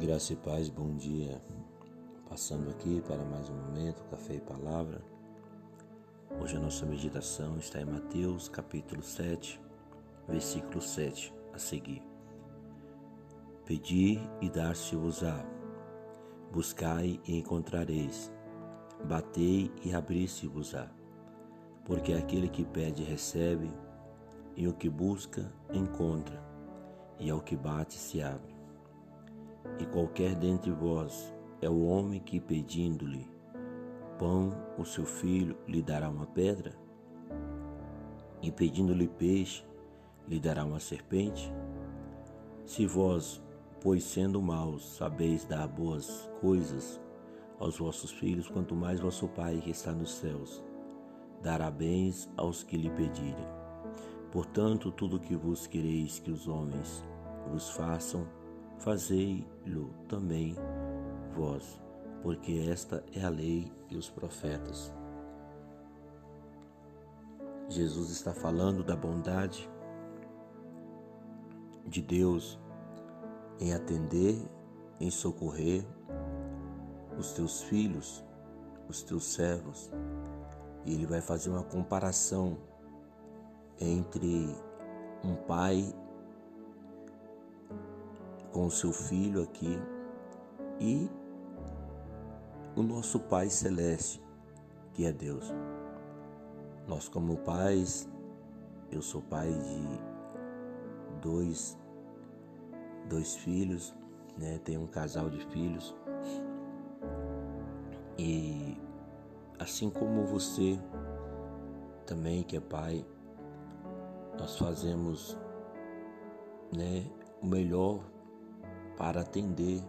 Graça e paz, bom dia. Passando aqui para mais um momento, café e palavra. Hoje a nossa meditação está em Mateus, capítulo 7, versículo 7, a seguir. Pedi e dar-se-vos-á. Buscai e encontrareis. Batei e abri-se-vos-á. Porque aquele que pede recebe, e o que busca encontra, e ao que bate se abre. E qualquer dentre vós é o homem que, pedindo-lhe pão, o seu filho lhe dará uma pedra? E pedindo-lhe peixe, lhe dará uma serpente? Se vós, pois sendo maus, sabeis dar boas coisas aos vossos filhos, quanto mais vosso Pai que está nos céus dará bens aos que lhe pedirem. Portanto, tudo o que vos quereis que os homens vos façam, fazei-lo também vós, porque esta é a lei e os profetas. Jesus está falando da bondade de Deus em atender, em socorrer os teus filhos, os teus servos. E ele vai fazer uma comparação entre um pai com o seu filho aqui e o nosso Pai Celeste, que é Deus. Nós, como pais, eu sou pai de dois, dois filhos, né? tenho um casal de filhos. E assim como você também que é pai, nós fazemos né, o melhor para atender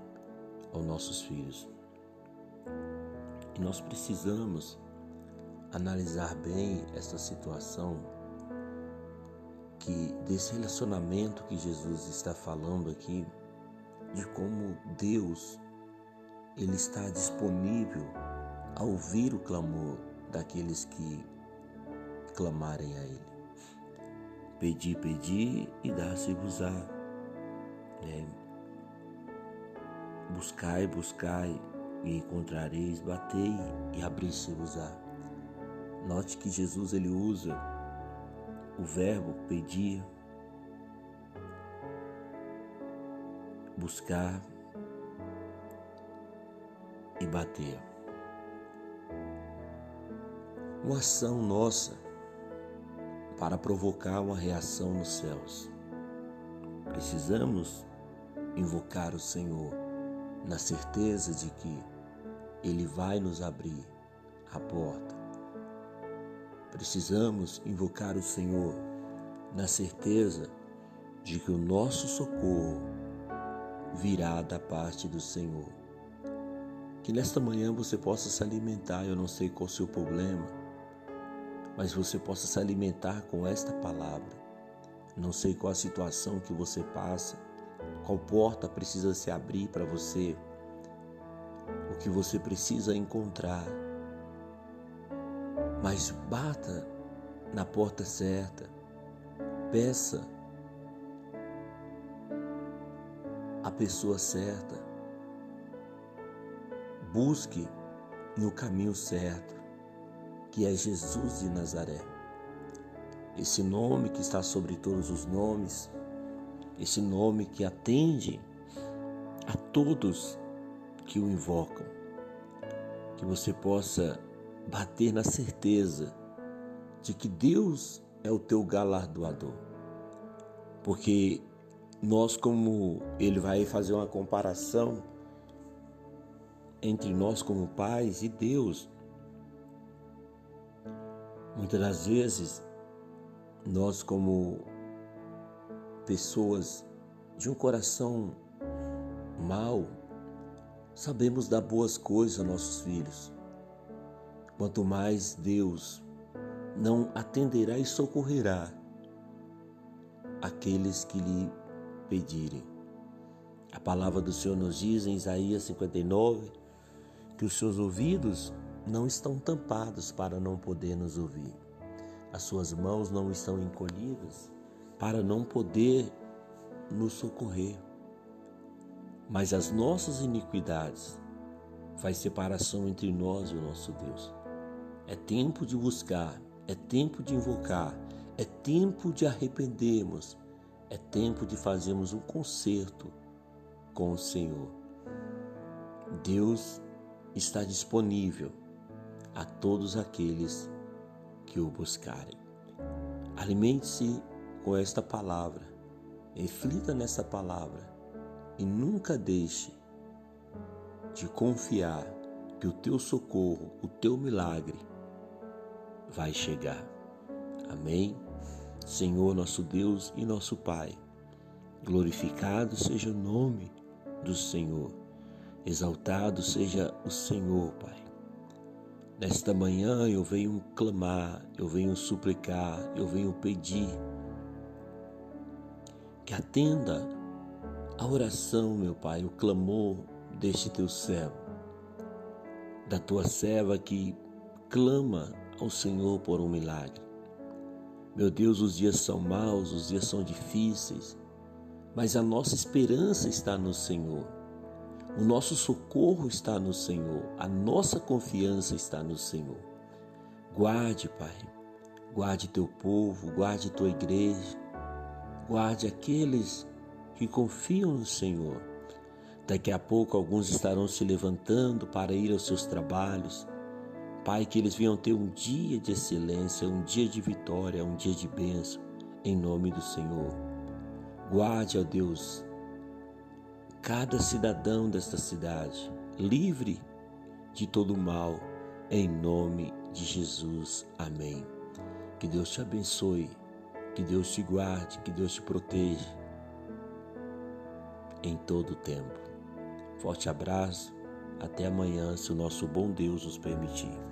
aos nossos filhos. E nós precisamos analisar bem essa situação que desse relacionamento que Jesus está falando aqui, de como Deus ele está disponível a ouvir o clamor daqueles que clamarem a ele. Pedi, pedi e dá-se-vos-á. Né? Buscai, buscai e encontrareis, batei e abri-se-vos-á. Note que Jesus ele usa o verbo pedir, buscar e bater. Uma ação nossa para provocar uma reação nos céus. Precisamos invocar o Senhor na certeza de que Ele vai nos abrir a porta. Precisamos invocar o Senhor na certeza de que o nosso socorro virá da parte do Senhor. Que nesta manhã você possa se alimentar, eu não sei qual o seu problema, mas você possa se alimentar com esta palavra. Não sei qual a situação que você passa, qual porta precisa se abrir para você? O que você precisa encontrar? Mas bata na porta certa. Peça a pessoa certa. Busque no caminho certo, que é Jesus de Nazaré. Esse nome que está sobre todos os nomes, esse nome que atende a todos que o invocam. Que você possa bater na certeza de que Deus é o teu galardoador. Porque nós, como ele vai fazer uma comparação entre nós como pais e Deus, muitas das vezes nós como pessoas de um coração mau, sabemos dar boas coisas aos nossos filhos. Quanto mais Deus não atenderá e socorrerá aqueles que lhe pedirem. A palavra do Senhor nos diz em Isaías 59 que os seus ouvidos não estão tampados para não poder nos ouvir. As suas mãos não estão encolhidas para não poder nos socorrer. mas as nossas iniquidades faz separação entre nós e o nosso Deus. É tempo de buscar, é tempo de invocar, é tempo de arrependermos, é tempo de fazermos um concerto com o Senhor. Deus está disponível a todos aqueles que o buscarem. Alimente-se com esta palavra, reflita nessa palavra e nunca deixe de confiar que o teu socorro, o teu milagre vai chegar. Amém? Senhor, nosso Deus e nosso Pai, glorificado seja o nome do Senhor, exaltado seja o Senhor, Pai. Nesta manhã eu venho clamar, eu venho suplicar, eu venho pedir que atenda a oração, meu Pai, o clamor deste teu servo, da tua serva que clama ao Senhor por um milagre. Meu Deus, os dias são maus, os dias são difíceis, mas a nossa esperança está no Senhor. O nosso socorro está no Senhor, a nossa confiança está no Senhor. Guarde, Pai, guarde teu povo, guarde tua igreja, guarde aqueles que confiam no Senhor. Daqui a pouco alguns estarão se levantando para ir aos seus trabalhos. Pai, que eles venham ter um dia de excelência, um dia de vitória, um dia de bênção, em nome do Senhor. Guarde, ó Deus, cada cidadão desta cidade, livre de todo mal, em nome de Jesus. Amém. Que Deus te abençoe, que Deus te guarde, que Deus te proteja em todo o tempo. Forte abraço, até amanhã, se o nosso bom Deus nos permitir.